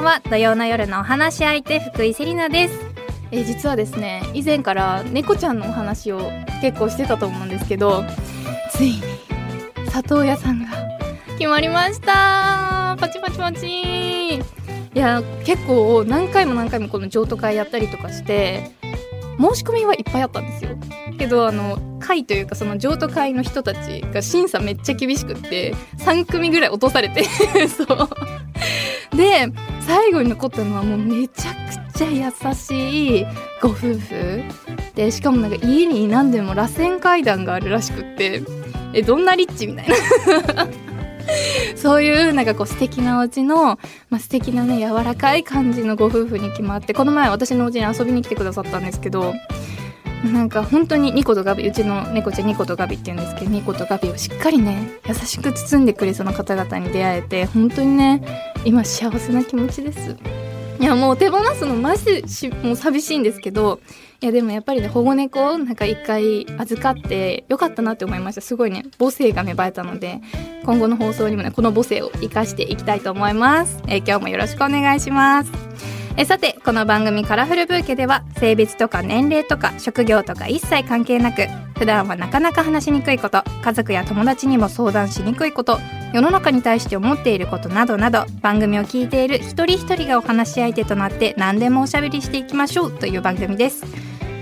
んは土曜の夜のお話し相手福井セリナです。え実はですね以前から猫ちゃんのお話を結構してたと思うんですけどついに里親さんが決まりました。パチパチパチ。いや結構何回も何回もこの譲渡会やったりとかして申し込みはいっぱいあったんですよ。けどあの会というかその譲渡会の人たちが審査めっちゃ厳しくって3組ぐらい落とされて そう。で最後に残ったのはもうめちゃくちゃ優しいご夫婦でしかもなんか家に何でも螺旋階段があるらしくってえどんなリッチみたいな。そういうなんかこう素敵なお家の、まあ、素敵なね柔らかい感じのご夫婦に決まってこの前私のお家に遊びに来てくださったんですけどなんか本当にニコとガビうちの猫ちゃんニコとガビって言うんですけどニコとガビをしっかりね優しく包んでくれそうな方々に出会えて本当にね今幸せな気持ちです。いやもう手放すのマジしもう寂しいんですけどいやでもやっぱりね保護猫をなんか一回預かってよかったなって思いました。すごいね母性が芽生えたので今後の放送にもねこの母性を生かしていきたいと思います、えー今日もよろしくお願いします。えさてこの番組カラフルブーケでは性別とか年齢とか職業とか一切関係なく普段はなかなか話しにくいこと家族や友達にも相談しにくいこと世の中に対して思っていることなどなど番組を聞いている一人一人がお話し相手となって何でもおしゃべりしていきましょうという番組です。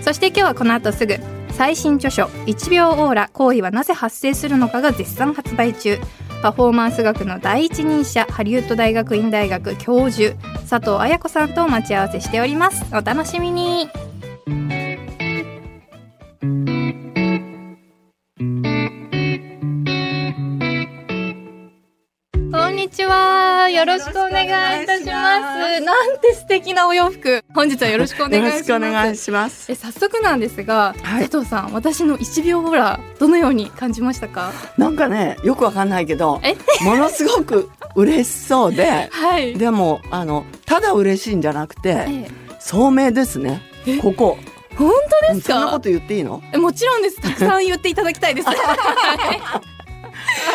そして今日はこの後すぐ最新著書「1秒オーラ行為はなぜ発生するのか」が絶賛発売中。パフォーマンス学の第一人者ハリウッド大学院大学教授佐藤彩子さんと待ち合わせしております。お楽しみに。こんにちは。よろしくお願いいたします。なんて素敵なお洋服。本日はよろしくお願いします。よろしくお願いします。え早速なんですが、はい。佐藤さん私の1秒オーラどのように感じましたか？なんかね、よくわかんないけどえ、ものすごく嬉しそうで、はい。でも、あの、ただ嬉しいんじゃなくて、え聡明ですね。ここ。本当ですか？そんなこと言っていいの？えもちろんです。たくさん言っていただきたいです。は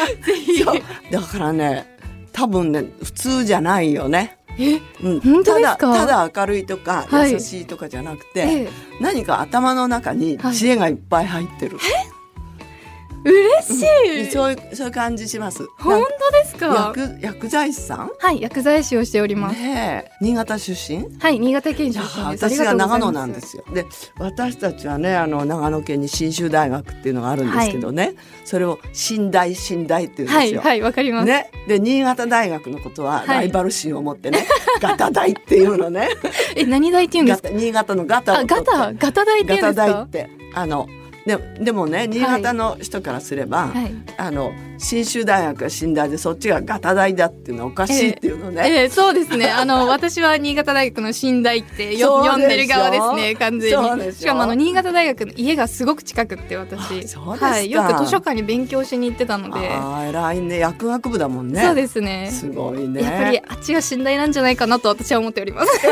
い。ぜひ。だからね、多分ね、普通じゃないよね。えうん、ただ、ただ明るいとか、はい。優しいとかじゃなくて、え何か頭の中に知恵がいっぱい入ってる。嬉しい、そういう、そういう感じします。本当ですか？薬、薬剤師さん？はい薬剤師をしております、ねえ。新潟出身？はい新潟県出身です。私が長野なんですよ。で私たちはねあの長野県に信州大学っていうのがあるんですけどね、それを信大信大っていうんですよ。はいはいわかります、ね、で新潟大学のことははい。ライバル心を持ってね、ガタ大っていうのね。え何大って言うんですか？ガタ新潟のガタガタガタ大って言ガタうんですか？大ってあのででもね新潟の人からすれば、はい。あの信州大学が信大でそっちがガタ大だっていうのはおかしいっていうのね。ええそうですね。あの、私は新潟大学の新大ってよ呼んでる側ですね、完全に。しかもあの、新潟大学の家がすごく近くって私。はい。よく図書館に勉強しに行ってたので。ああ偉いね薬学部だもんね。そうですね。すごいね。やっぱりあっちが信大なんじゃないかなと私は思っております。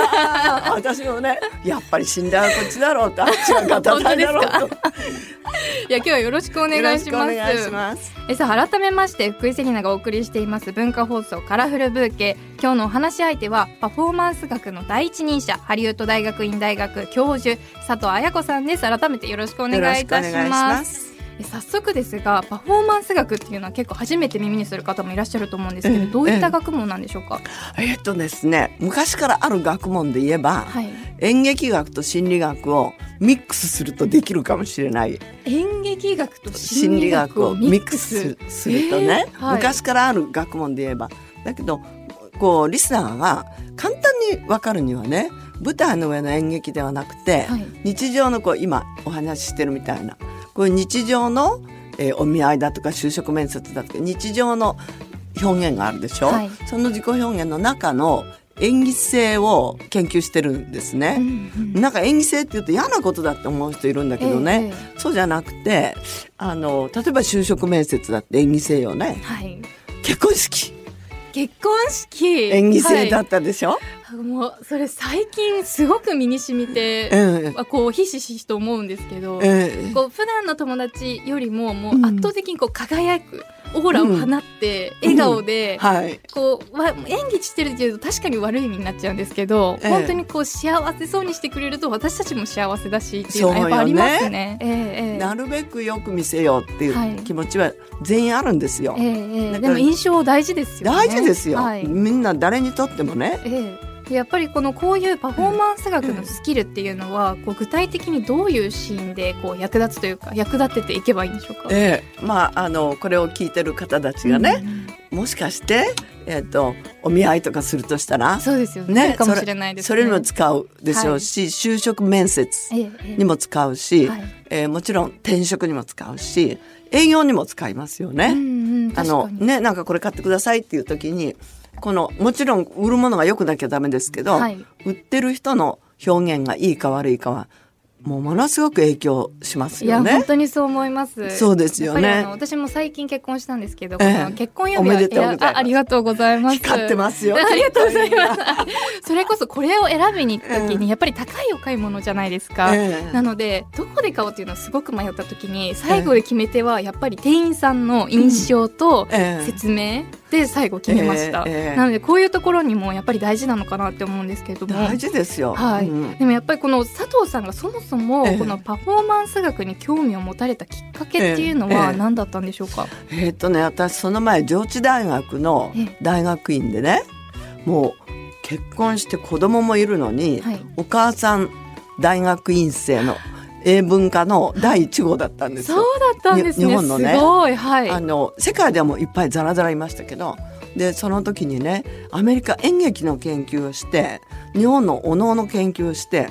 私もねやっぱり信頼はこっちだろうとあっちはガタ大だろうと いや、今日はよろしくお願いします。よろしくお願いしますえさあ改めまして福井セリナがお送りしています文化放送カラフルブーケ。今日のお話し相手はパフォーマンス学の第一人者ハリウッド大学院大学教授佐藤彩子さんです。改めてよろしくお願いいたします。早速ですがパフォーマンス学っていうのは結構初めて耳にする方もいらっしゃると思うんですけど、ええどういった学問なんでしょうか、えっとですね昔からある学問で言えば、はい。演劇学と心理学をミックスするとできるかもしれない。演劇学と心心理理学をミックススするとね、えーはい。昔からある学問で言えば。だけどこうリスナーが簡単に分かるにはね舞台の上の演劇ではなくて、はい。日常のこう今お話ししてるみたいなこういう日常の、えーお見合いだとか就職面接だとか日常の表現があるでしょ、はい。その自己表現の中の演技性を研究してるんですうね。んうん。なんか演技性って言うと嫌なことだって思う人いるんだけどね、ええ。そうじゃなくてあの例えば就職面接だって演技性よね。はい。結婚式。結婚式。演技性だはい。ったでしょ、もうそれ最近すごく身に染みて、えあこうひしひしと思うんですけど、ええ。こう普段の友達よりももう圧倒的にこう輝くオーラを放って、うん。笑顔で、はい。こうわ演技してるけど確かに悪い意味になっちゃうんですけど、ええ。本当にこう幸せそうにしてくれると私たちも幸せだしっていうのはやっぱありますね。ええええ。なるべくよく見せようってはい。いう気持ちは全員あるんですよ。ええええ。だからでも印象大事ですよね。大事ですよ、はい。みんな誰にとってもね。ええ。でやっぱりこのこういうパフォーマンス学のスキルっていうのは、こう具体的にどういうシーンでこう役立つというか役立てていけばいいんでしょうか？ええまああのこれを聞いてる方たちがね、うんもしかして、えっとお見合いとかするとしたらそうですよね。ねかもしれないですね。それにも使うでしょうし、就職面接ええええにも使うし、はいえーもちろん転職にも使うし営業にも使いますよね。うんうん、あのねなんかこれ買ってくださいっていう時にこのもちろん売るものが良くなきゃダメですけど、はい売ってる人の表現がいいか悪いかはもうものすごく影響しますいや、よね本。当にそう思います。そうですよね私も最近結婚したんですけど、ええこの結婚指輪おめでとうございますあありがとうございます。光ってますよ。ありがとうございます。それこそこれを選びに行くときにやっぱり高いお買い物じゃないですか。ええなのでどこで買おうっていうのをすごく迷った時に最後で決め手はやっぱり店員さんの印象とええ説明で最後決めました、ええええ。なのでこういうところにもやっぱり大事なのかなって思うんですけれども。大事ですよ。はい。うん。でもやっぱりこの佐藤さんがそもそもええ。このパフォーマンス学に興味を持たれたきっかけっていうのはええ。何だったんでしょうか、えっとね私その前上智大学のええ。大学院でねもう結婚して子供もいるのに、はい。お母さん大学院生の英文科の第一号だったんですそうよ。だったんですね。に日本のね。すごい。はい。あの世界ではもういっぱいザラザラいましたけどでその時にねアメリカ演劇の研究をして日本のお能の研究をして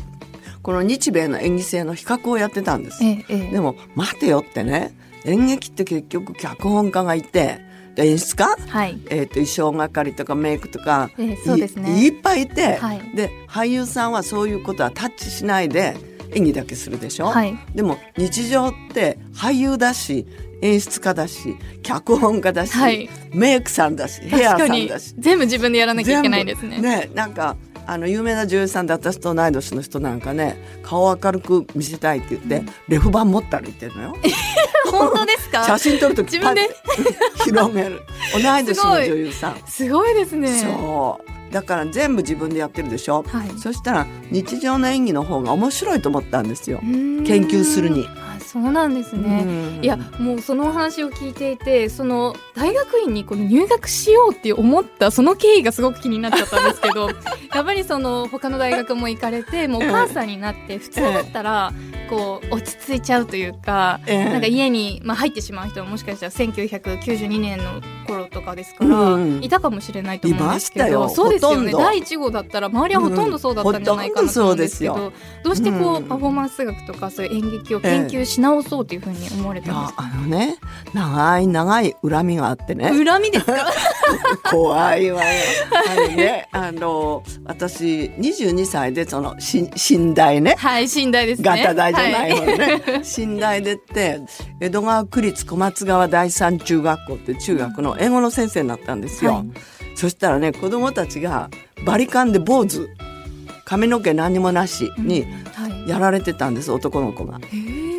この日米の演技性の比較をやってたんです。ええええ。でも待てよってね演劇って結局脚本家がいてで演出家、はい。えー、と衣装係とかメイクとか、ええそうですね。いいっぱいいて、はい。で俳優さんはそういうことはタッチしないで演技だけするでしょ、はい。でも日常って俳優だし演出家だし脚本家だし、はい。メイクさんだしヘアさんだし。全部自分でやらなきゃいけないですね。ねなんかあの有名な女優さんで私と同い年の人なんかね顔を明るく見せたいって言って、レフ板持って歩いてるのよ。本当ですか？写真撮るとき自分で？広げる。同い年の女優さん。すごいですね。そうだから全部自分でやってるでしょ、はい。そしたら日常の演技の方が面白いと思ったんですよ。研研究するにそうなんですね、うん。いやもうそのお話を聞いていてその大学院にこの入学しようって思ったその経緯がすごく気になっちゃったんですけど やっぱりその他の大学も行かれてもうお母さんになって普通だったらこう落ち着いちゃうというか、ええ。なんか家に、まあ、入ってしまう人はもしかしたら1992年の頃とかですから、うん。いたかもしれないと思うんですけどそうですよね。第1号だったら周りはほとんどそうだったんじゃないかなと思うんですけど、どうしてこう、うん。パフォーマンス学とかそういう演劇を研究し直そうというふうに思われいたんですか？やあのね長い長い恨みがあってね。恨みですか？怖いわよ。あのねあの私22歳でそのし寝台ね。はい寝台ですね。ガタ大じゃないは方ね、寝台でって江戸川区立小松川第三中学校って中学の英語の先生になったんですよ。はい。そしたらね子供たちがバリカンで坊主。髪の毛何もなしにはい。やられてたんです男の子が。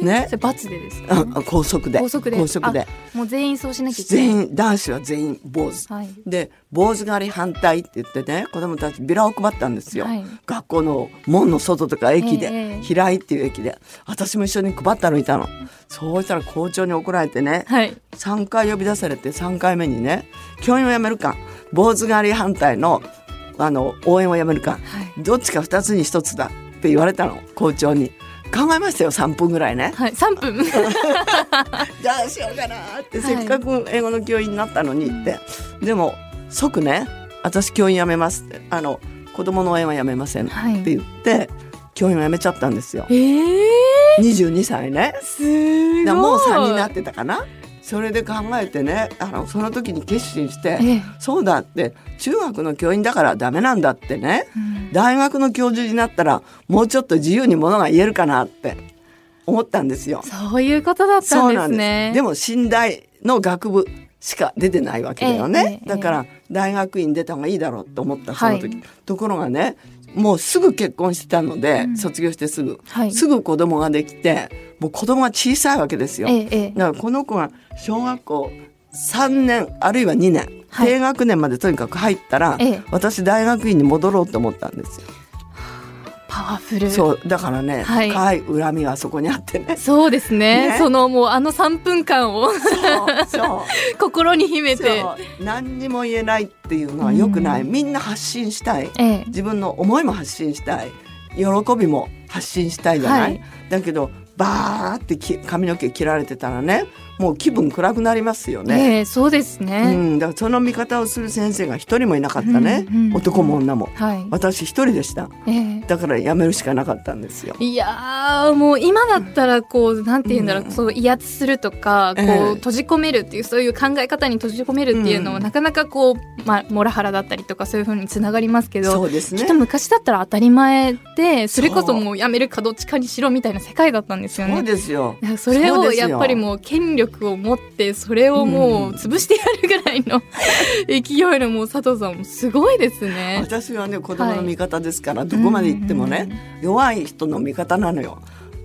ね。それ罰でですか、あ校則で。校則で。校則で。もう全員そうしなきゃいけない。全員男子は全員坊主。はい。で坊主狩り反対って言ってね子供たちビラを配ったんですよ、はい。学校の門の外とか駅で、ええ平井っていう駅で私も一緒に配ったのいたの。そうしたら校長に怒られてねはい。3回呼び出されて3回目にね教員を辞めるか坊主狩り反対のあの応援をやめるか、はい。どっちか2つに1つだって言われたの校長に考えましたよ3分ぐらいね。はい3分。じゃあしようかなって、はい。せっかく英語の教員になったのにって。でも即ね私教員辞めますって。あの子供の応援は辞めませんってはい。言って、教員を辞めちゃったんですよ。えー、22歳ね。すごもう3になってたかなそれで考えてねあのその時に決心して、ええ。そうだって中学の教員だからダメなんだってねうん。大学の教授になったらもうちょっと自由にものが言えるかなって思ったんですよ。そういうことだったんですね。でも寝台の学部しか出てないわけだよね、ええええだから大学院出た方がいいだろうと思ったその時、はい。ところがねもうすぐ結婚してたので、うん。卒業してすぐ、はい。すぐ子供ができてもう子供が小さいわけですよ。ええええ。だからこの子が小学校3年あるいは2年、はい。低学年までとにかく入ったら、ええ。私大学院に戻ろうと思ったんですよ。パワフル。そうだからね、はい。深い恨みがそこにあってね。そうですね。ね。そのもうあの3分間を。心に秘めて。そう。何にも言えないっていうのは良くない、うん。みんな発信したい。ええ。自分の思いも発信したい。喜びも発信したいじゃない、はい。だけどバーってき髪の毛切られてたらねもう気分暗くなりますよね。ええそうですうね、ん、だからその見方をする先生が一人もいなかったね、うんうん。男も女も。はい、私一人でした。ええ。だから辞めるしかなかったんですよ。いやーもう今だったらこうなんて言うんだろう、うん。そう威圧するとかこう、ええ閉じ込めるっていうそういう考え方に閉じ込めるっていうのは、うん。なかなかこう、まあ、モラハラだったりとかそういうふうにつながりますけどそうですね。きっと昔だったら当たり前でそれこそもうやめるかどっちかにしろみたいな世界だったんですよそうね。ですよ。それをやっぱりもう権力を持ってそれをもう潰してやるぐらいの 勢いのもう佐藤さんもすごいですね。私はね子供の味方ですから、どこまで行ってもね、弱い人の味方なのよ。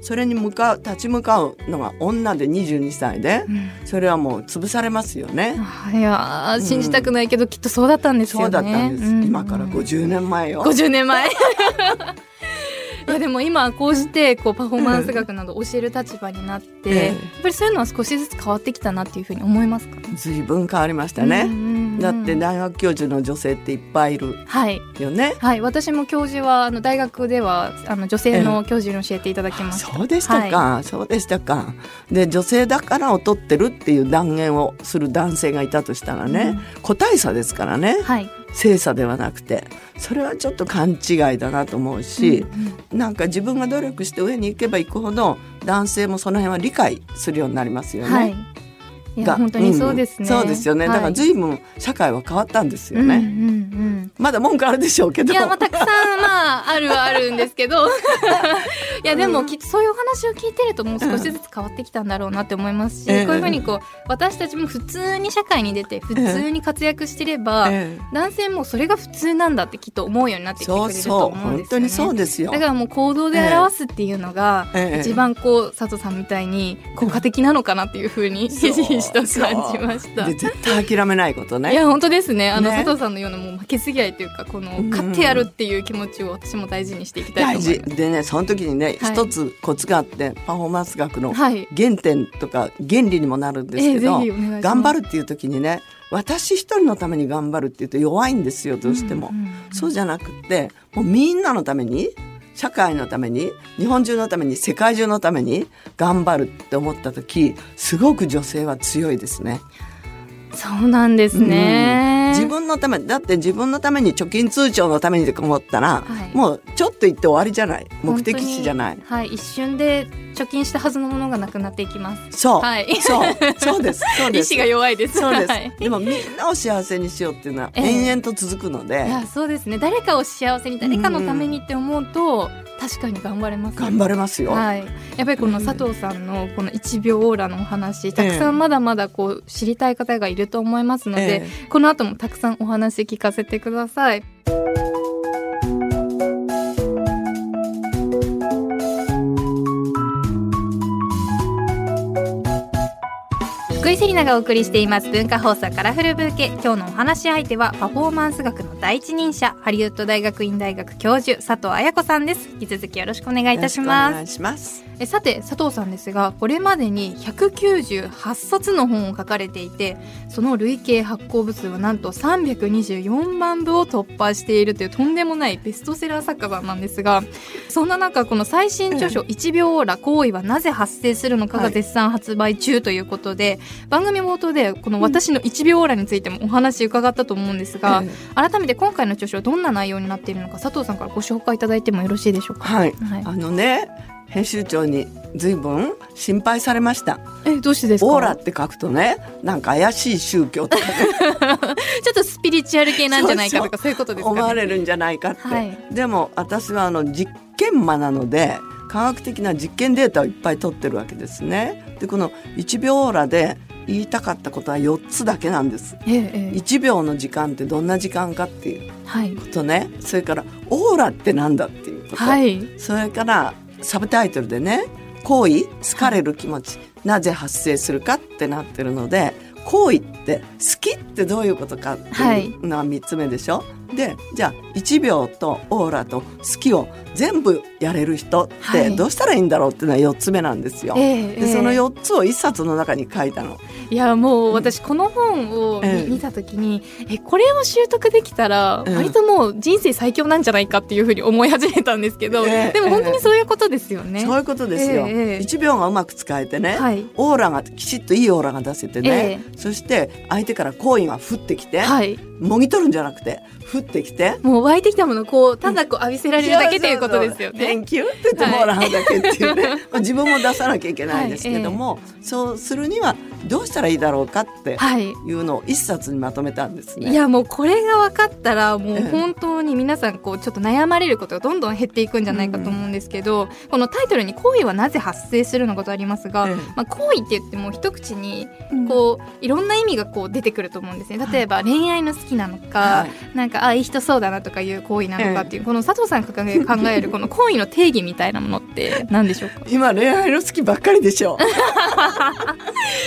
それに向かう立ち向かうのが女で22歳でうんそれはもう潰されますよね。いやー信じたくないけど、きっとそうだったんですよね。そうだったんです、う今から50年前よ。50年前 いやでも今こうしてこうパフォーマンス学など教える立場になって、ええ。やっぱりそういうのは少しずつ変わってきたなっていうふうに思いますか？随分変わりましたね。だって大学教授の女性っていっぱいいるはいよね。はい。私も教授はあの大学ではあの女性の教授に教えていただきました、そうでしたか、そうでしたか。で女性だから劣ってるっていう断言をする男性がいたとしたらね、個体差ですからね。はい性差ではなくてそれはちょっと勘違いだなと思うし、なんか自分が努力して上に行けば行くほど男性もその辺は理解するようになりますよね。はいが本当にそうですね、んそうですよね。だからはい随分社会は変わったんですよね。うんうんうんまだ文句あるでしょうけど。いや、まあ、たくさん、まあ、あるはあるんですけど。いや、でも、きっとそういうお話を聞いてると、もう少しずつ変わってきたんだろうなって思いますし、ええこういうふうに、こう、私たちも普通に社会に出て、普通に活躍してれば、ええ男性もそれが普通なんだってきっと思うようになってきてくれると思うんですよね。本当にそうですよ。だからもう行動で表すっていうのが、ええ一番こう佐藤さんみたいに効果的なのかなっていうふうにひしひしと感じました。で絶対諦めないことね。いや本当ですねあのね佐藤さんのようなもう負けず嫌いというかこのうん勝ってやるっていう気持ちを私も大事にしていきたい大と思います。事でねその時にねはい一、つコツがあってパフォーマンス学のはい。原点とか原理にもなるんですけど、ひお願いします。頑張るっていう時にね私一人のために頑張るって言うと弱いんですよどうしても。んんんそうじゃなくってもうみんなのために社会のために日本中のために世界中のために頑張るって思った時すごく女性は強いですね。そうなんですね。自分のためだって自分のために貯金通帳のためにと思ったら、はいもうちょっと言って終わりじゃない目的地じゃないはい一瞬で貯金したはずのものがなくなっていきます。そう、はい。そう。そうです。そう意です。志が弱いです。そうです、はい。でもみんなを幸せにしようっていうのはええ。延々と続くので、いやそうですね。誰かを幸せに誰かのためにって思うと、確かに頑張れます頑張れますよ、はい、やっぱりこの佐藤さんのこの1秒オーラのお話たくさんまだまだこう知りたい方がいると思いますので、え。この後もたくさんお話聞かせてください。福井セリナがお送りしています。文化放送カラフルブーケ。今日のお話し相手はパフォーマンス学の第一人者ハリウッド大学院大学教授佐藤彩子さんです。引き続きよろしくお願いいたしよろますくお願いします。えさて佐藤さんですがこれまでに198冊の本を書かれていてその累計発行部数はなんと324万部を突破しているというとんでもないベストセラー作家さんなんですがそんな中この最新著書「1秒オーラ行為はなぜ発生するのか」が絶賛発売中ということで、番組冒頭でこの私の1秒オーラについてもお話伺ったと思うんですが、え改めて今回の著書はどんな内容になっているのか佐藤さんからご紹介いただいてもよろしいでしょうか？はい。はい。あのね編集長に随分心配されました。えどうしてですか？オーラって書くとねなんか怪しい宗教とかね。ちょっとスピリチュアル系なんじゃないかとかそういうことですか、ね、思われるんじゃないかって、はい。でも私はあの実験魔なので科学的な実験データをいっぱい取ってるわけですね。でこの1秒オーラで言いたかったことは4つだけなんです。ええええ。1秒の時間ってどんな時間かっていうはい。ことね。それからオーラってなんだっていうこと、はい。それからサブタイトルでね行為好かれる気持ち、なぜ発生するかってなってるので行為って好きってどういうことかっていうのは3つ目でしょ、でじゃあ1秒とオーラと好きを全部やれる人っはいてどうしたらいいんだろうっていうのは4つ目なんですよ。ええええでその4つを1冊の中に書いたの。いやもう私この本を見,、た時にえこれを習得できたらええ。割ともう人生最強なんじゃないかっていうふうに思い始めたんですけど、ええ。でも本当にそういうことですよね。そういうことですよ。ええええ。1秒がうまく使えてね、はい。オーラがきちっといいオーラが出せてね、そして相手から好意が降ってきて、はい、もぎ取るんじゃなくて降ってきて。もう湧いてきたものをこうただこう浴びせられるだけということですよね。Thank you って言ってもらうだけっていうね、まあ 自分も出さなきゃいけないですけども、そうするにはどうしたらいいだろうかってはいいうのを一冊にまとめたんですね。いやもうこれが分かったらもうええ。本当に皆さんこうちょっと悩まれることがどんどん減っていくんじゃないかと思うんですけど、このタイトルに「行為はなぜ発生するのか」とありますが、ええ。まあ、行為って言っても一口にこういろんな意味がこう出てくると思うんですね。例えば恋愛の好きなのか、はい。なんかあいい人そうだなとかいう行為なのかっていう、この佐藤さんが考えるこの行為の定義みたいなものって 何でしょうか？今恋愛の好きばっかりでしょ。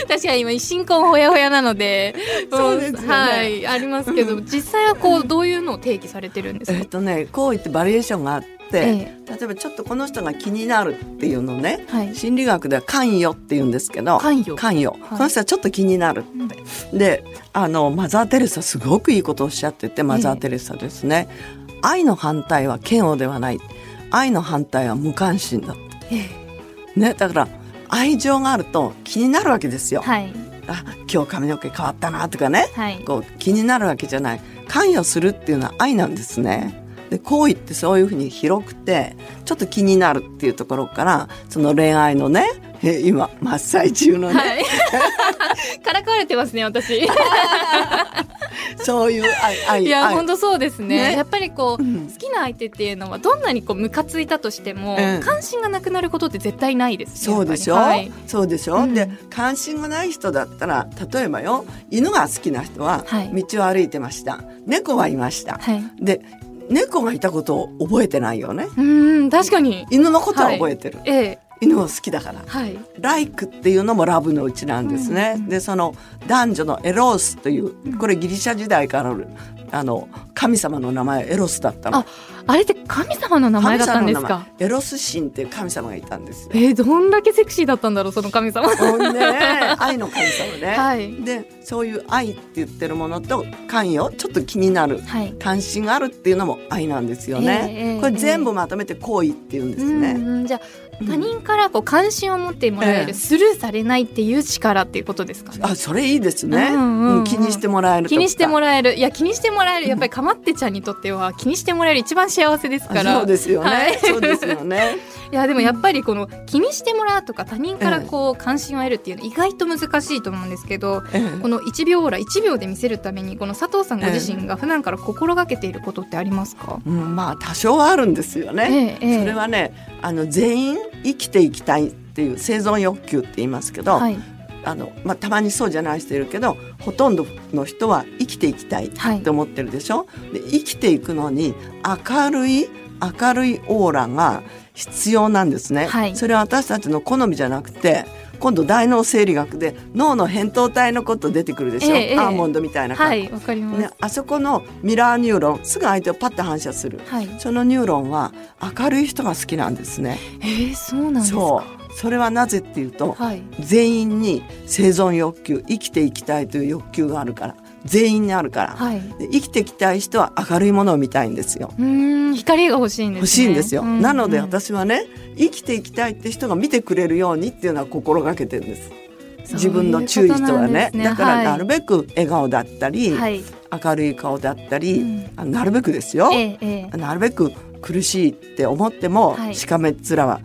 確かに今新婚ほやほやなので そうですよね。はいありますけど、実際はこうどういうのを定義されてるんですか？えっ、とね行為ってバリエーションがあって、え例えばちょっとこの人が気になるっていうのね、はい。心理学では関与って言うんですけど関与。関与、この人はちょっと気になるって、であのマザー・テレサすごくいいことをおっしゃっててマザー・テレサですね、愛の反対は嫌悪ではない。愛の反対は無関心だって、ね、だから愛情があると気になるわけですよ、はい。あ今日髪の毛変わったなとかね。はい。こう気になるわけじゃない。関与するっていうのは愛なんですね。で行為ってそういうふうに広くてちょっと気になるっていうところからその恋愛のねえ今真っ最中のね、はい。からかわれてますね私。そういう愛愛いや愛本当そうですね。ね。やっぱりこう、うん。好きな相手っていうのはどんなにこうムカついたとしても、うん。関心がなくなることって絶対ないです。そうでしょ、はい。そうでしょ、うん。で関心がない人だったら例えばよ犬が好きな人ははい。道を歩いてました、猫はいました、はい、で猫がいたことを覚えてないよね。うーん確かに。犬のことは覚えてる、ええ犬を好きだから。はい。ライクっていうのもラブのうちなんですね。うんうんでその男女のエロースというこれギリシャ時代からあるあの神様の名前エロスだったの。あ。あれって神様の名前だったんですか？エロス神っていう神様がいたんですよ。えー、どんだけセクシーだったんだろうその神様。ほんで愛の神様ね。はい。でそういう愛って言ってるものと関与？ちょっと気になる。はい。関心があるっていうのも愛なんですよね。ええええこれ全部まとめて行為っていうんですね。うんうん。じゃあ他人からこう関心を持ってもらえる、ええスルーされないっていう力っていうことですかね。あそれいいですね、うんうんうん。うん気にしてもらえる気にしてもらえる。いや気にしてもらえる。やっぱりかまってちゃんにとっては気にしてもらえる一番幸せですから。そうですよね、はい。そうですよね。いやでもやっぱりこの気にしてもらうとか他人からこう関心を得るっていうの意外と難しいと思うんですけどええ。この1秒オーラ1秒で見せるためにこの佐藤さんご自身が普段から心がけていることってありますか、うん、まあ多少はあるんですよね。それはねあの全員生きていきたいっていう生存欲求って言いますけど、はい。あのまあ、たまにそうじゃない人いるけどほとんどの人は生きていきたいはいって思ってるでしょ、で生きていくのに明るい明るいオーラが必要なんですね、はい。それは私たちの好みじゃなくて今度大脳生理学で脳の扁桃体のこと出てくるでしょ、えアーモンドみたいな感じ、はいわかります、ね、あそこのミラーニューロンすぐ相手をパッと反射する。はい。そのニューロンは明るい人が好きなんですね。えー、そうなんですか？そう。それはなぜっていうとはい。全員に生存欲求生きていきたいという欲求があるから全員にあるから、はい。で生きていきたい人は明るいものを見たいんですよ。うーん光が欲しいんですね。欲しいんですよ、ううなので私はね生きていきたいって人が見てくれるようにっていうのは心がけてるんです。自分の注意人はね。ね。だからなるべく笑顔だったり、はい、明るい顔だったり、うん。あなるべくですよ、ええええ。なるべく苦しいって思っても、はい。しかめっ面は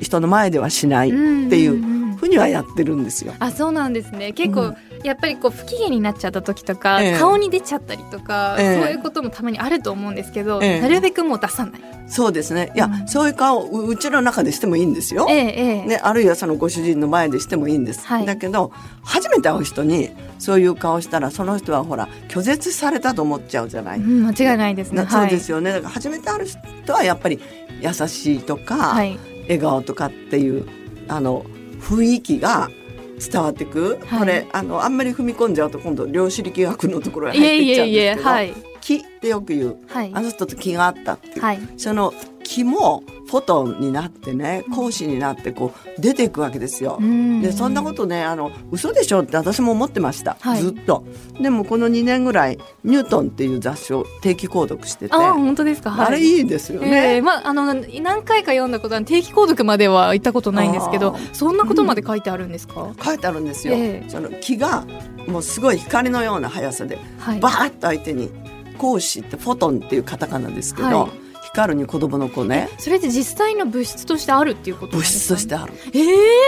人の前ではしないってうんいうふうにはやってるんですよ。あそうなんですね結構、うんやっぱりこう不機嫌になっちゃった時とか、ええ顔に出ちゃったりとか、ええそういうこともたまにあると思うんですけど、ええなるべくもう出さない。そうですね。いや、うんそういう顔ううちの中でしてもいいんですよ。ね、あるいはそのご主人の前でしてもいいんです、はいだけど初めて会う人にそういう顔したらその人はほら拒絶されたと思っちゃうじゃない、うん、間違いないですね。なそうですよねだから初めて会う人はやっぱり優しいとか、はい。はい。笑顔とかっていうあの雰囲気が伝わってく、はい。これあのあんまり踏み込んじゃうと今度量子力学のところにいえ入ってっちゃうんいえいえ、ですけどはい。気ってよく言う。はい。あ。の人と気があったっていう、はい。その気もフォトンになってね光子になってこう出ていくわけですよ。うん。でそんなことねあの嘘でしょって私も思ってました、はい。ずっと。でもこの2年ぐらい「ニュートン」っていう雑誌を定期購読してて。あ、本当ですか？はい。あれいいですよえね。えまあ、あの何回か読んだことは定期購読までは行ったことないんですけどそんなことまで書いてあるんですか、書いてあるんですよ、ええ。その気がもうすごい光のような速さではい。バーッと相手に光子ってフォトンっていうカタカナですけど、はい。光るに子供の子ね。それって実際の物質としてあるっていうことなん物質としてある。え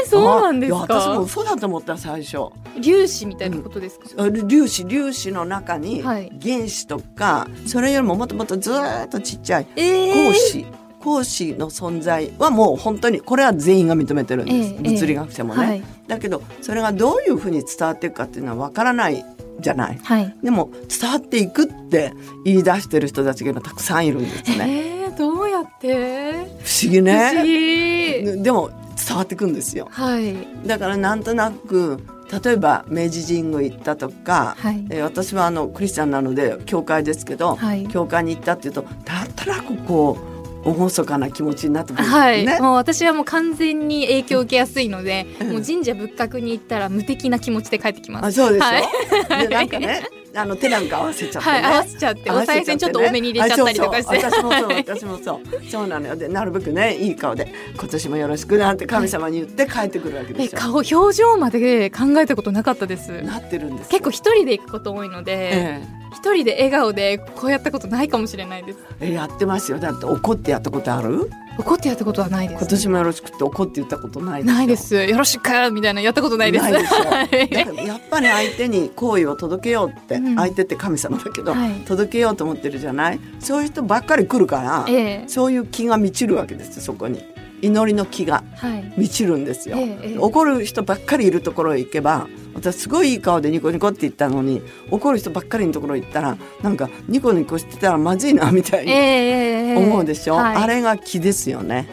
えそうなんですあいや私もか嘘だと思った最初。粒子みたいなことですか、あ粒子粒子の中にはい。原子とか、それよりももっともっとずーっとちっちゃいええ光子光子の存在はもう本当にこれは全員が認めてるんです、ええ物理学者もね、はい。だけどそれがどういうふうに伝わっていくかっていうのはわからないじゃない。はい。でも伝わっていくって言い出してる人たちがたくさんいるんですね。えー、どうやって？不思議不思ね議。でも伝わっていくんですよ。はい。だからなんとなく例えば明治神宮行ったとか、はい。えー私はあのクリスチャンなので教会ですけど、はい。教会に行ったっていうとなんとなくこう厳かな気持ちになってくるんですはい、ね。もう私はもう完全に影響を受けやすいので、うんもう神社仏閣に行ったら無敵な気持ちで帰ってきます。あそうでしょ、はいでなんかねあの手なんか合わせちゃってね、はい、合わせちゃって、お合わせ賽銭ちょっと多めに入れちゃったりとかして。あそうそう。私もそう。私もそう。そうなのよでなるべくねいい顔で今年もよろしくなんて神様に言って帰ってくるわけでえしょ、顔表情まで考えたことなかったです。なってるんですよ。結構一人で行くこと多いので、え一人で笑顔でこうやったことないかもしれないです。ええやってますよ。だって怒ってやったことある？怒ってやったことはないです。今年もよろしくって怒って言ったことないないです。よろしくみたいなやったことないです。ないでしょ。は いだからやっぱり相手に好意を届けようって、うん。相手って神様だけど、はい。届けようと思ってるじゃない？そういう人ばっかり来るから、ええ。そういう気が満ちるわけですよそこに祈りの気がはい。満ちるんですよ、ええええ。怒る人ばっかりいるところへ行けば私すごいいい顔でニコニコって言ったのに怒る人ばっかりのところへ行ったらなんかニコニコしてたらまずいなみたいに思うでしょ、はい。あれが気ですよね、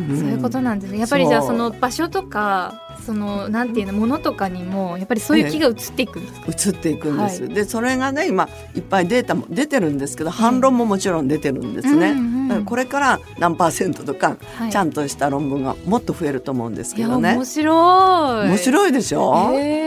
んそういうことなんですね。やっぱりじゃあその場所とかそのなんていうのものとかにもやっぱりそういう気が移っていくんですか？移っていくんです、はでそれがね今いっぱいデータも出てるんですけど反論ももちろん出てるんですね、うんうんだからこれから何パーセントとか、はい。ちゃんとした論文がもっと増えると思うんですけどね。面白い。面白いでしょ、へー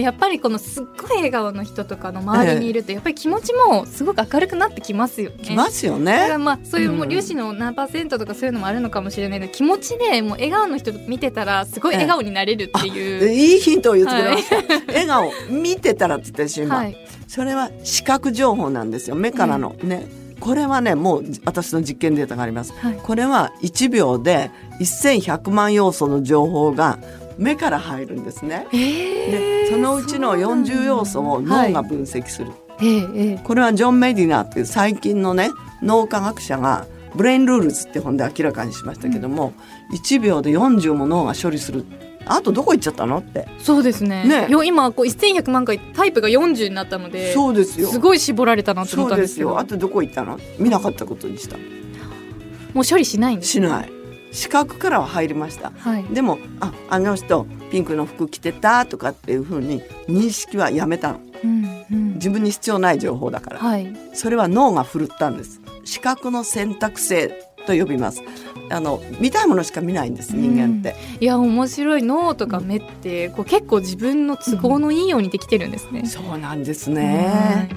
やっぱりこのすっごい笑顔の人とかの周りにいるとやっぱり気持ちもすごく明るくなってきますよね。きますよだからねまあそういうもううん粒子の何パーセントとかそういうのもあるのかもしれないけど気持ちでもう笑顔の人見てたらすごい笑顔になれるっていう。でいいヒントを言ってくれました、笑顔見てたらって言ってし今、はい。それは視覚情報なんですよ。目からのね、これはねもう私の実験データがあります。はい。これは1秒で1100万要素の情報が目から入るんですね。えでそのうちの40要素を脳が分析する、ええええ。これはジョン・メディナーっていう最近のね脳科学者が Brain Rules って本で明らかにしましたけども、1秒で40も脳が処理する。あとどこ行っちゃったのって。そうですね。ね。よ今こう1100万回タイプが40になったので、そうですよ。すごい絞られたなと思ったんですよ。あとどこ行ったの？見なかったことにした。う処理しないんです。しない視覚からは入りました。はい。でもああの人ピンクの服着てたとかっていうふうに認識はやめたの。うんうん。自分に必要ない情報だから。はい。それは脳が振るったんです。視覚の選択性と呼びます。あの見たいものしか見ないんです人間って、いや面白い。脳とか目ってこう結構自分の都合のいいようにできてるんですね。そうなんですね、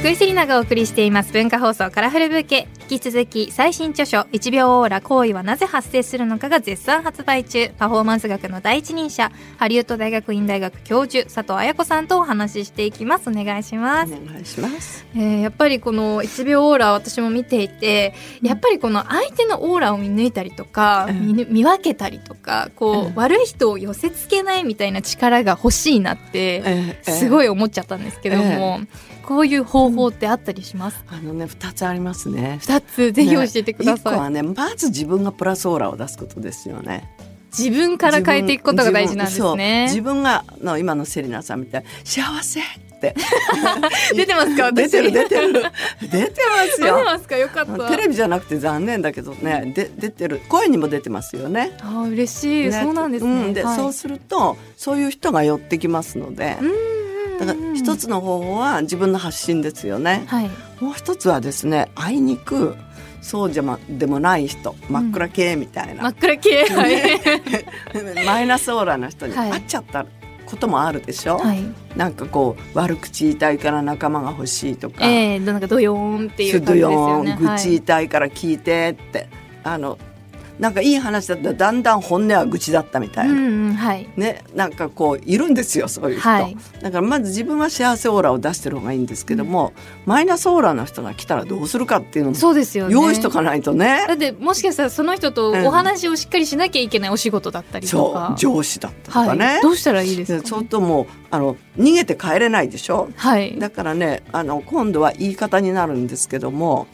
福井セリナがお送りしています文化放送カラフルブーケ。引き続き最新著書1秒オーラ行為はなぜ発生するのかが絶賛発売中。パフォーマンス学の第一人者ハリウッド大学院大学教授佐藤綾子さんとお話ししていきます。お願いします、お願いします。えーやっぱりこの1秒オーラ私も見ていてやっぱりこの相手のオーラを見抜いたりとか、うん。見ぬ見分けたりとかこう、うん。悪い人を寄せつけないみたいな力が欲しいなってええすごい思っちゃったんですけども、こういう方法ってあったりします、あのね二つありますね。二つぜひ教えてください、一個はねまず自分がプラスオーラを出すことですよね。自分から変えていくことが大事なんですね。自分がの今のセリナさんみたいに幸せって。出てますか私？出てる出てる。出てます出てよ。ますかよかった。テレビじゃなくて残念だけどねで出てる。声にも出てますよね。あー嬉しい、ね。そうなんですね、ん。ではい。そうするとそういう人が寄ってきますのでうんだから一つの方法は自分の発信ですよね。はい。もう一つはですねあいにくそうじゃまでもない人真っ暗系みたいな、真っ暗系。はい、マイナスオーラの人にはい。会っちゃったこともあるでしょ、はい、なんかこう悪口言いたいから仲間が欲しいとか、えー、なんかドヨーンっていう感じですよね愚痴言いたいから聞いてって、あのなんかいい話だったらだんだん本音は愚痴だったみたいな、うんうんはい。ねなんかこういるんですよそういう人、はい。だからまず自分は幸せオーラを出してる方がいいんですけども、マイナスオーラの人が来たらどうするかっていうのもそうですよね。用意しとかないとね。だってもしかしたらその人とお話をしっかりしなきゃいけないお仕事だったりとそかう上司だったとかね、はい、どうしたらいいですか、でちょっともうあの逃げて帰れないでしょ。はい。だからねあの今度は言い方になるんですけども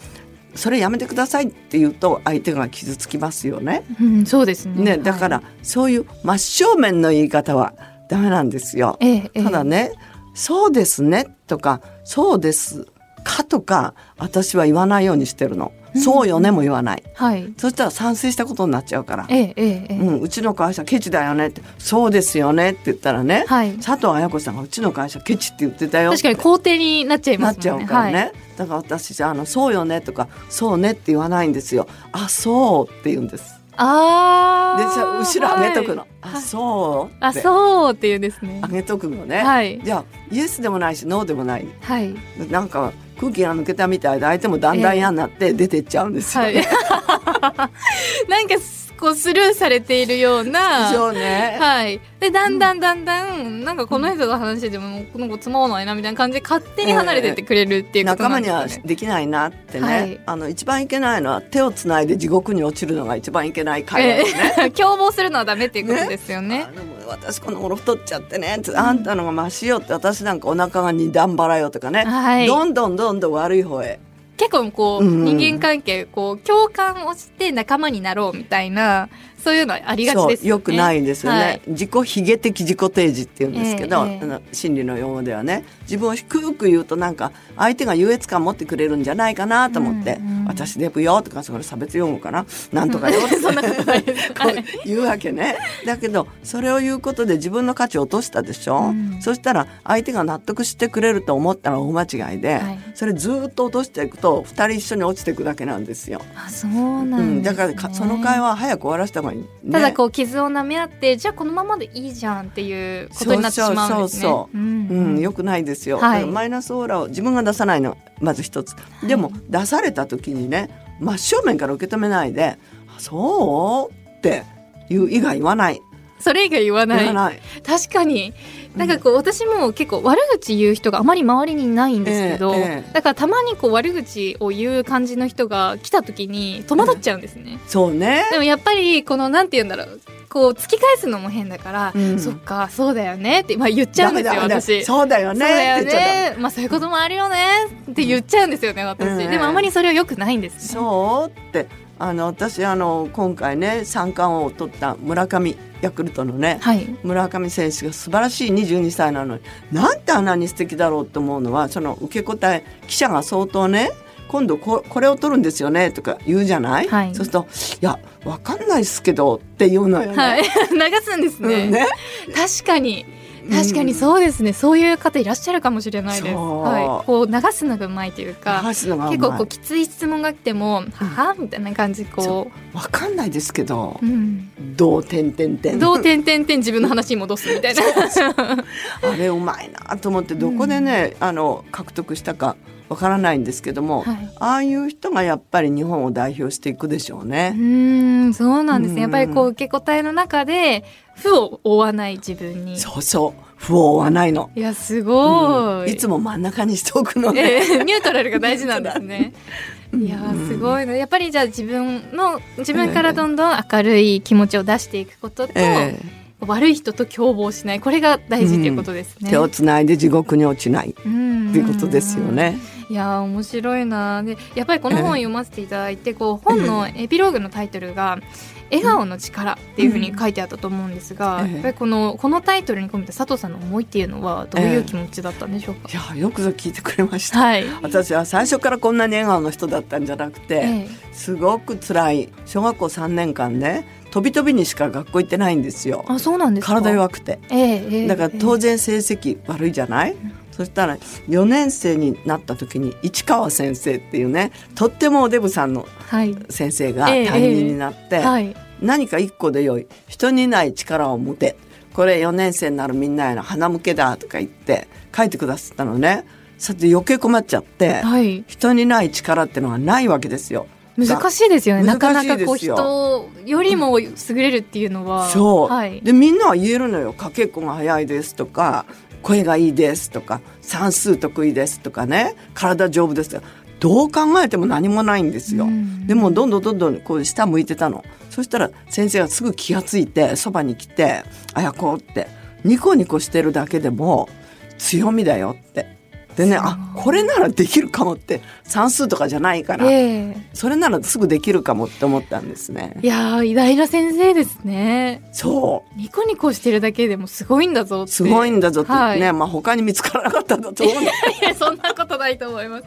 それやめてくださいって言うと相手が傷つきますよね。うん、そうですねねだから、そういう真正面の言い方はダメなんですよ。ええええただね「そうですね」とか「そうですか」とか私は言わないようにしてるの。そうよねも言わない。はいそしたら賛成したことになっちゃうから。ええええええうん、うちの会社ケチだよねって「そうですよね」って言ったらね、はい佐藤綾子さんがうちの会社ケチって言ってたよ確かに肯定になっちゃいまなっちゃうからね、はいだから私じゃあの「そうよね」とか「そうね」って言わないんですよ「あそう」って言うんです。ああでじゃあ後ろ上げとくの「はい。あそう」あそうっていうんですね。上げとくのね、はい。じゃあイエスでもないしノーでもない。はい。なんか空気が抜けたみたいで相手もだんだん嫌になって出てっちゃうんですよ、はい。なんかこうスルーされているようなそうね、はい。で、だんだんだんだん、なんかこの人が話してても、この子つまわないなみたいな感じで勝手に離れてってくれるっていうこと仲間なんですかね。にはできないなってね、はいあの一番いけないのは手をつないで地獄に落ちるのが一番いけない会話ですね。ええ共謀するのはダメっていうことですよね。あでも私この頃太っちゃってねあんたのがマシよって私なんかお腹が二段腹よとかね、はいどんどんどんどん悪い方へ結構こう、うんうん人間関係、こう、共感をして仲間になろうみたいな、そういうのありがちですよね。よくないですよね、はい。自己卑下的自己提示っていうんですけど、ええええ。あの心理の用語ではね。自分を低く言うとなんか相手が優越感持ってくれるんじゃないかなと思って「うんうん私デブよ」とかそれ差別用語かな「なんとかよ」って。そんなことない。言うわけね。だけどそれを言うことで自分の価値を落としたでしょ、うん。そしたら相手が納得してくれると思ったら大間違いで、はい。それずっと落としていくと2人一緒に落ちていくだけなんですよ。あ、そうなうんん、です、ね。だからかその会話は早く終わらせた方がいい、ね。ただこう傷を舐め合ってじゃあこのままでいいじゃんっていうことになってしまうんですね。そうそうそうう。ん。うん、よくないですよ、はい。マイナスオーラを自分が出さないのまず一つ、でも出された時にね真正面から受け止めないで「あそう?」って言う以外言わないそれ以外言わない。ない。確かに。なんかこう私も結構悪口言う人があまり周りにいないんですけど、ええええ。だからたまにこう悪口を言う感じの人が来た時に戸惑っちゃうんですね。そうね。でもやっぱりこのなんて言うんだろう。こう突き返すのも変だから、うん。そっかそうだよねって、まあ、言っちゃうんですよ私。そうだ。よねそうだよって言っちゃダメね。まあそういうこともあるよねって言っちゃうんですよね、私。うん。でもあまりそれは良くないんですね。そうってあの私あの今回ね三冠王を取った村上ヤクルトのね、はい。村上選手が素晴らしい22歳なのになんてあんなに素敵だろうと思うのはその受け答え記者が相当ね今度ここれを取るんですよねとか言うじゃない、はいそうすると「いやわかんないっすけど」って言うのよね。はい。流すんですね。うんね確かに。確かにそうですね、そういう方いらっしゃるかもしれないです。はい、こう流すのがうまいというか、結構こうきつい質問が来ても、ははみたいな感じでこわかんないですけどう、うん、どう点点点どう点々点自分の話に戻すみたいな。あれうまいなと思ってどこでね、あの獲得したかわからないんですけども、はい。ああいう人がやっぱり日本を代表していくでしょううね。ーんそうなんです。ねやっぱりこうう受け答えの中で負を負わない自分に。そうそう。不を負わないの。いやすごい、うん。いつも真ん中にしておくのね。ええニュートラルが大事なんですね。いやーすごいな。やっぱりじゃあ自分の自分からどんどん明るい気持ちを出していくことと、え悪い人と共謀しない。これが大事っていうことですね。え手をつないで地獄に落ちない。うん。っていうことですよね。いやー面白いな。でやっぱりこの本を読ませていただいて、こう本のエピローグのタイトルが「笑顔の力」っていうふうに書いてあったと思うんですが、うん。やっぱりこのこのタイトルに込めた佐藤さんの思いっていうのはどういう気持ちだったんでしょうか、いやよくぞ聞いてくれました。はい、私は最初からこんなに笑顔の人だったんじゃなくて、えすごく辛い。小学校3年間ね飛び飛びにしか学校行ってないんですよ。え。あそうなんですか？体弱くて。ええええだから当然成績悪いじゃない、そしたら4年生になった時に市川先生っていうねとってもおデブさんのはい。先生がええ担任になって、はい。何か一個でよい。人にない力を持て。これ4年生になるみんなへの鼻向けだとか言って書いてくださったのね。さて余計困っちゃって、はい。人にない力ってのがないわけですよ。難しいですよね。なかなかこう人よりも優れるっていうのは。そう、はい、でみんなは言えるのよ。かけっこが早いですとか声がいいですとか算数得意ですとかね。体丈夫ですとか。どう考えても何もないんですよ、うん。でもどんどんどんどんこう下向いてたの。そしたら先生がすぐ気がついてそばに来て「あやこ」ってニコニコしてるだけでも強みだよってでねあこれならできるかもって算数とかじゃないから、ええ。それならすぐできるかもって思ったんですね。いやー偉大な先生ですね。そう。ニコニコしてるだけでもすごいんだぞって。すごいんだぞってね、はい。まあ他に見つからなかったんだと思う。んだいやそんなことないと思います。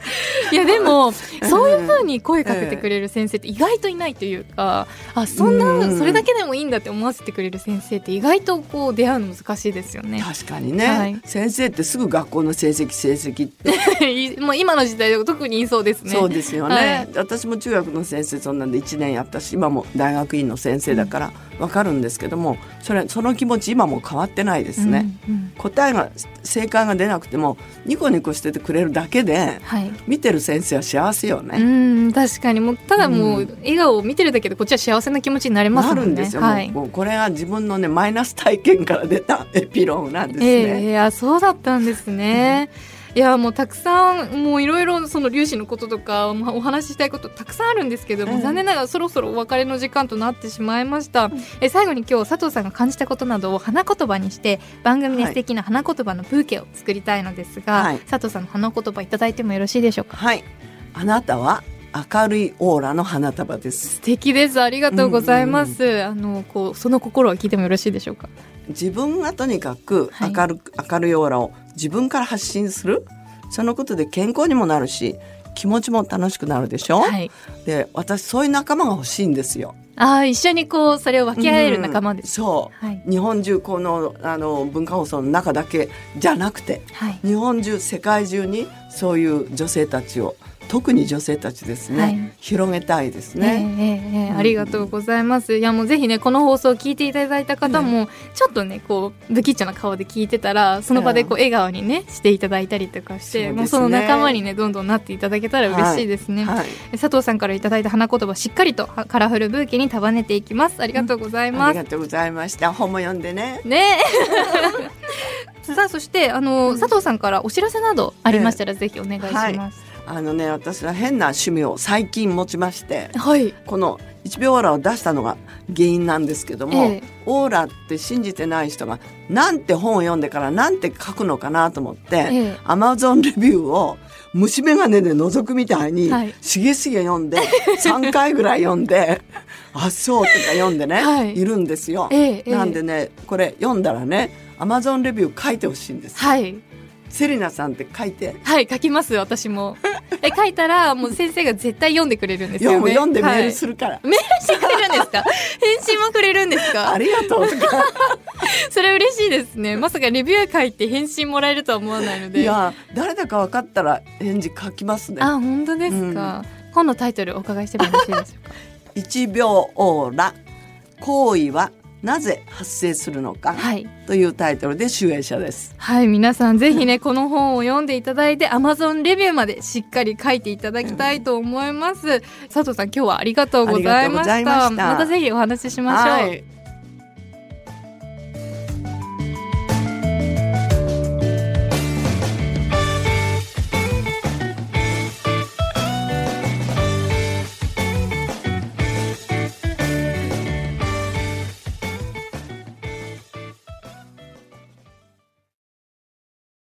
いやでも そういうふうに声かけてくれる先生って意外といないというかあそんうなん。それだけでもいいんだって思わせてくれる先生って意外とこう出会うの難しいですよね。確かにね、はい。先生ってすぐ学校の成績成績って、い もう今の時代では特に言いそうですね。そうですよね、はい。私も中学の先生そんなんで1年やったし今も大学院の先生だから分かるんですけどもそれその気持ち今も変わってないですね、うんうん。答えが正解が出なくてもニコニコしててくれるだけではい。見てる先生は幸せようね、ん確かに。もうただもう、うん。笑顔を見てるだけでこっちは幸せな気持ちになれますもんね。なるんですよ、はい。もうもうこれは自分のねマイナス体験から出たエピローグなんですね、ええいやそうだったんですね。いやもうたくさんもういろいろその粒子のこととかまあお話ししたいことたくさんあるんですけども、うん。残念ながらそろそろお別れの時間となってしまいました、え最後に今日佐藤さんが感じたことなどを花言葉にして番組で素敵な花言葉のブーケを作りたいのですが、はい。佐藤さんの花言葉いただいてもよろしいでしょうか？はい。あなたは明るいオーラの花束です。素敵です。ありがとうございます、あのこうその心は聞いてもよろしいでしょうか？自分がとにかくはい。明るく、明るいオーラを自分から発信する。そのことで健康にもなるし気持ちも楽しくなるでしょ、はい。で私そういう仲間が欲しいんですよ。ああ一緒にこうそれを分け合える仲間です、うんそう、はい。日本中このあの文化放送の中だけじゃなくてはい。日本中世界中にそういう女性たちを特に女性たちですね、はい広げたいですえね。えええええうんありがとうございます。いやもうぜひねこの放送を聞いていただいた方も、ちょっとねこう不吉な顔で聞いてたらその場でこう笑顔にねしていただいたりとかして、そうですねもうその仲間にねどんどんなっていただけたら嬉しいですね。はい、佐藤さんからいただいた花言葉しっかりとはカラフルブーケに束ねていきます。ありがとうございあます。りがとうございました。本も読んでね。ねえ さあそしてあの、佐藤さんからお知らせなどありましたら、ぜひお願いします。あのね私は変な趣味を最近持ちましてはい。この1秒オーラを出したのが原因なんですけども、ええオーラって信じてない人がなんて本を読んでからなんて書くのかなと思って、ええアマゾンレビューを虫眼鏡で覗くみたいに、はいしげしげ読んで 3回ぐらい読んであそうとか読んでね、はいい、るんですよ。えなんでねこれ読んだらねアマゾンレビュー書いてほしいんです。はい。セリナさんって書いてはい、書きます、私も。え、書いたら、もう先生が絶対読んでくれるんですよね。読んでメールする。るから、メールしてくれるんですか？返信もくれるんですか？ありがとう それ嬉しいですね。まさかレビュー書いて返信もらえるとは思わないので。いや誰だか分かったら返事書きますね。あ、本当ですか？本のタイトルお伺いしてもよろしいでしょうか？1秒オーラ行為はなぜ発生するのかはい。というタイトルで集英社です。はい皆さんぜひね この本を読んでいただいて Amazon レビューまでしっかり書いていただきたいと思います、佐藤さん今日はありがとうございました。またぜひお話ししましょう、はい